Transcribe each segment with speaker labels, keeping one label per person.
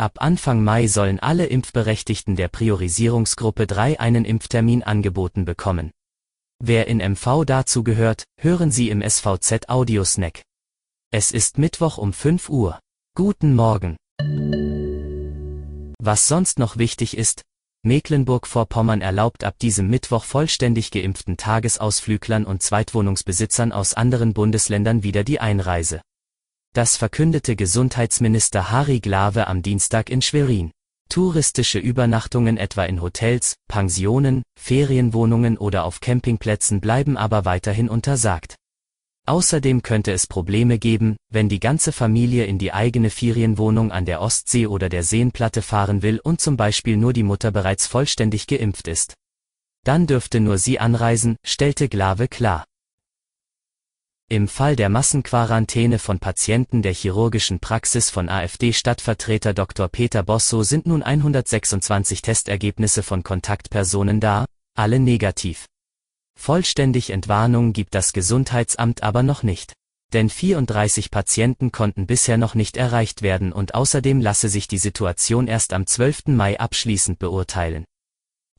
Speaker 1: Ab Anfang Mai sollen alle Impfberechtigten der Priorisierungsgruppe 3 einen Impftermin angeboten bekommen. Wer in MV dazu gehört, hören Sie im SVZ Audiosnack. Es ist Mittwoch um 5 Uhr. Guten Morgen. Was sonst noch wichtig ist, Mecklenburg-Vorpommern erlaubt ab diesem Mittwoch vollständig geimpften Tagesausflüglern und Zweitwohnungsbesitzern aus anderen Bundesländern wieder die Einreise. Das verkündete Gesundheitsminister Harry Glawe am Dienstag in Schwerin. Touristische Übernachtungen etwa in Hotels, Pensionen, Ferienwohnungen oder auf Campingplätzen bleiben aber weiterhin untersagt. Außerdem könnte es Probleme geben, wenn die ganze Familie in die eigene Ferienwohnung an der Ostsee oder der Seenplatte fahren will und zum Beispiel nur die Mutter bereits vollständig geimpft ist. Dann dürfte nur sie anreisen, stellte Glawe klar. Im Fall der Massenquarantäne von Patienten der chirurgischen Praxis von AfD-Stadtvertreter Dr. Peter Bosso sind nun 126 Testergebnisse von Kontaktpersonen da, alle negativ. Vollständig Entwarnung gibt das Gesundheitsamt aber noch nicht. Denn 34 Patienten konnten bisher noch nicht erreicht werden und außerdem lasse sich die Situation erst am 12. Mai abschließend beurteilen.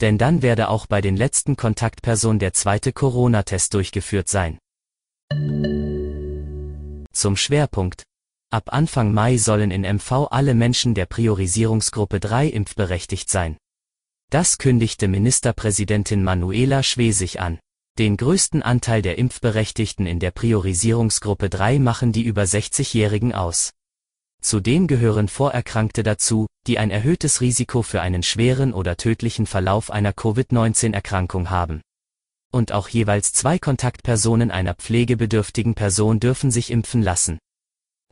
Speaker 1: Denn dann werde auch bei den letzten Kontaktpersonen der zweite Corona-Test durchgeführt sein. Zum Schwerpunkt. Ab Anfang Mai sollen in MV alle Menschen der Priorisierungsgruppe 3 impfberechtigt sein. Das kündigte Ministerpräsidentin Manuela Schwesig an. Den größten Anteil der Impfberechtigten in der Priorisierungsgruppe 3 machen die über 60-Jährigen aus. Zudem gehören Vorerkrankte dazu, die ein erhöhtes Risiko für einen schweren oder tödlichen Verlauf einer Covid-19-Erkrankung haben und auch jeweils zwei Kontaktpersonen einer pflegebedürftigen Person dürfen sich impfen lassen.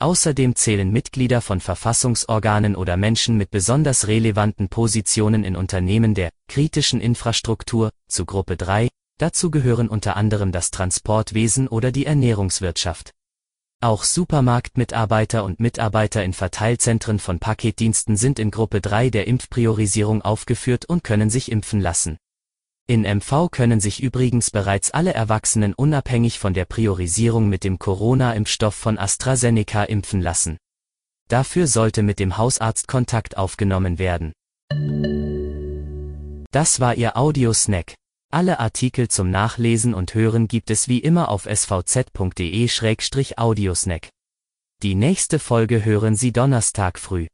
Speaker 1: Außerdem zählen Mitglieder von Verfassungsorganen oder Menschen mit besonders relevanten Positionen in Unternehmen der kritischen Infrastruktur zu Gruppe 3, dazu gehören unter anderem das Transportwesen oder die Ernährungswirtschaft. Auch Supermarktmitarbeiter und Mitarbeiter in Verteilzentren von Paketdiensten sind in Gruppe 3 der Impfpriorisierung aufgeführt und können sich impfen lassen. In MV können sich übrigens bereits alle Erwachsenen unabhängig von der Priorisierung mit dem Corona-Impfstoff von AstraZeneca impfen lassen. Dafür sollte mit dem Hausarzt Kontakt aufgenommen werden. Das war Ihr Audiosnack. Alle Artikel zum Nachlesen und Hören gibt es wie immer auf svz.de-audiosnack. Die nächste Folge hören Sie Donnerstag früh.